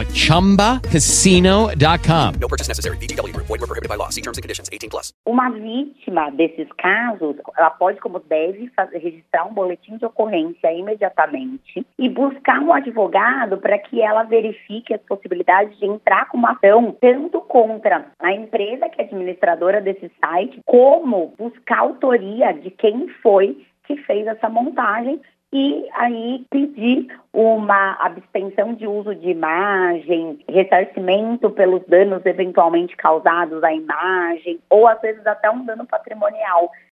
at ChumbaCasino.com. No purchase necessary. VGW Group. Void were prohibited by law. See terms and conditions. 18 plus. Uma vítima desses casos, ela pode, como deve, fazer, registrar um boletim de ocorrência imediatamente e buscar um advogado para que ela verifique as possibilidades de entrar com uma ação tanto contra a empresa que é administradora desse site, como buscar autoria de quem foi que fez essa montagem e aí pedir uma abstenção de uso de imagem, ressarcimento pelos danos eventualmente causados à imagem, ou às vezes até um dano patrimonial.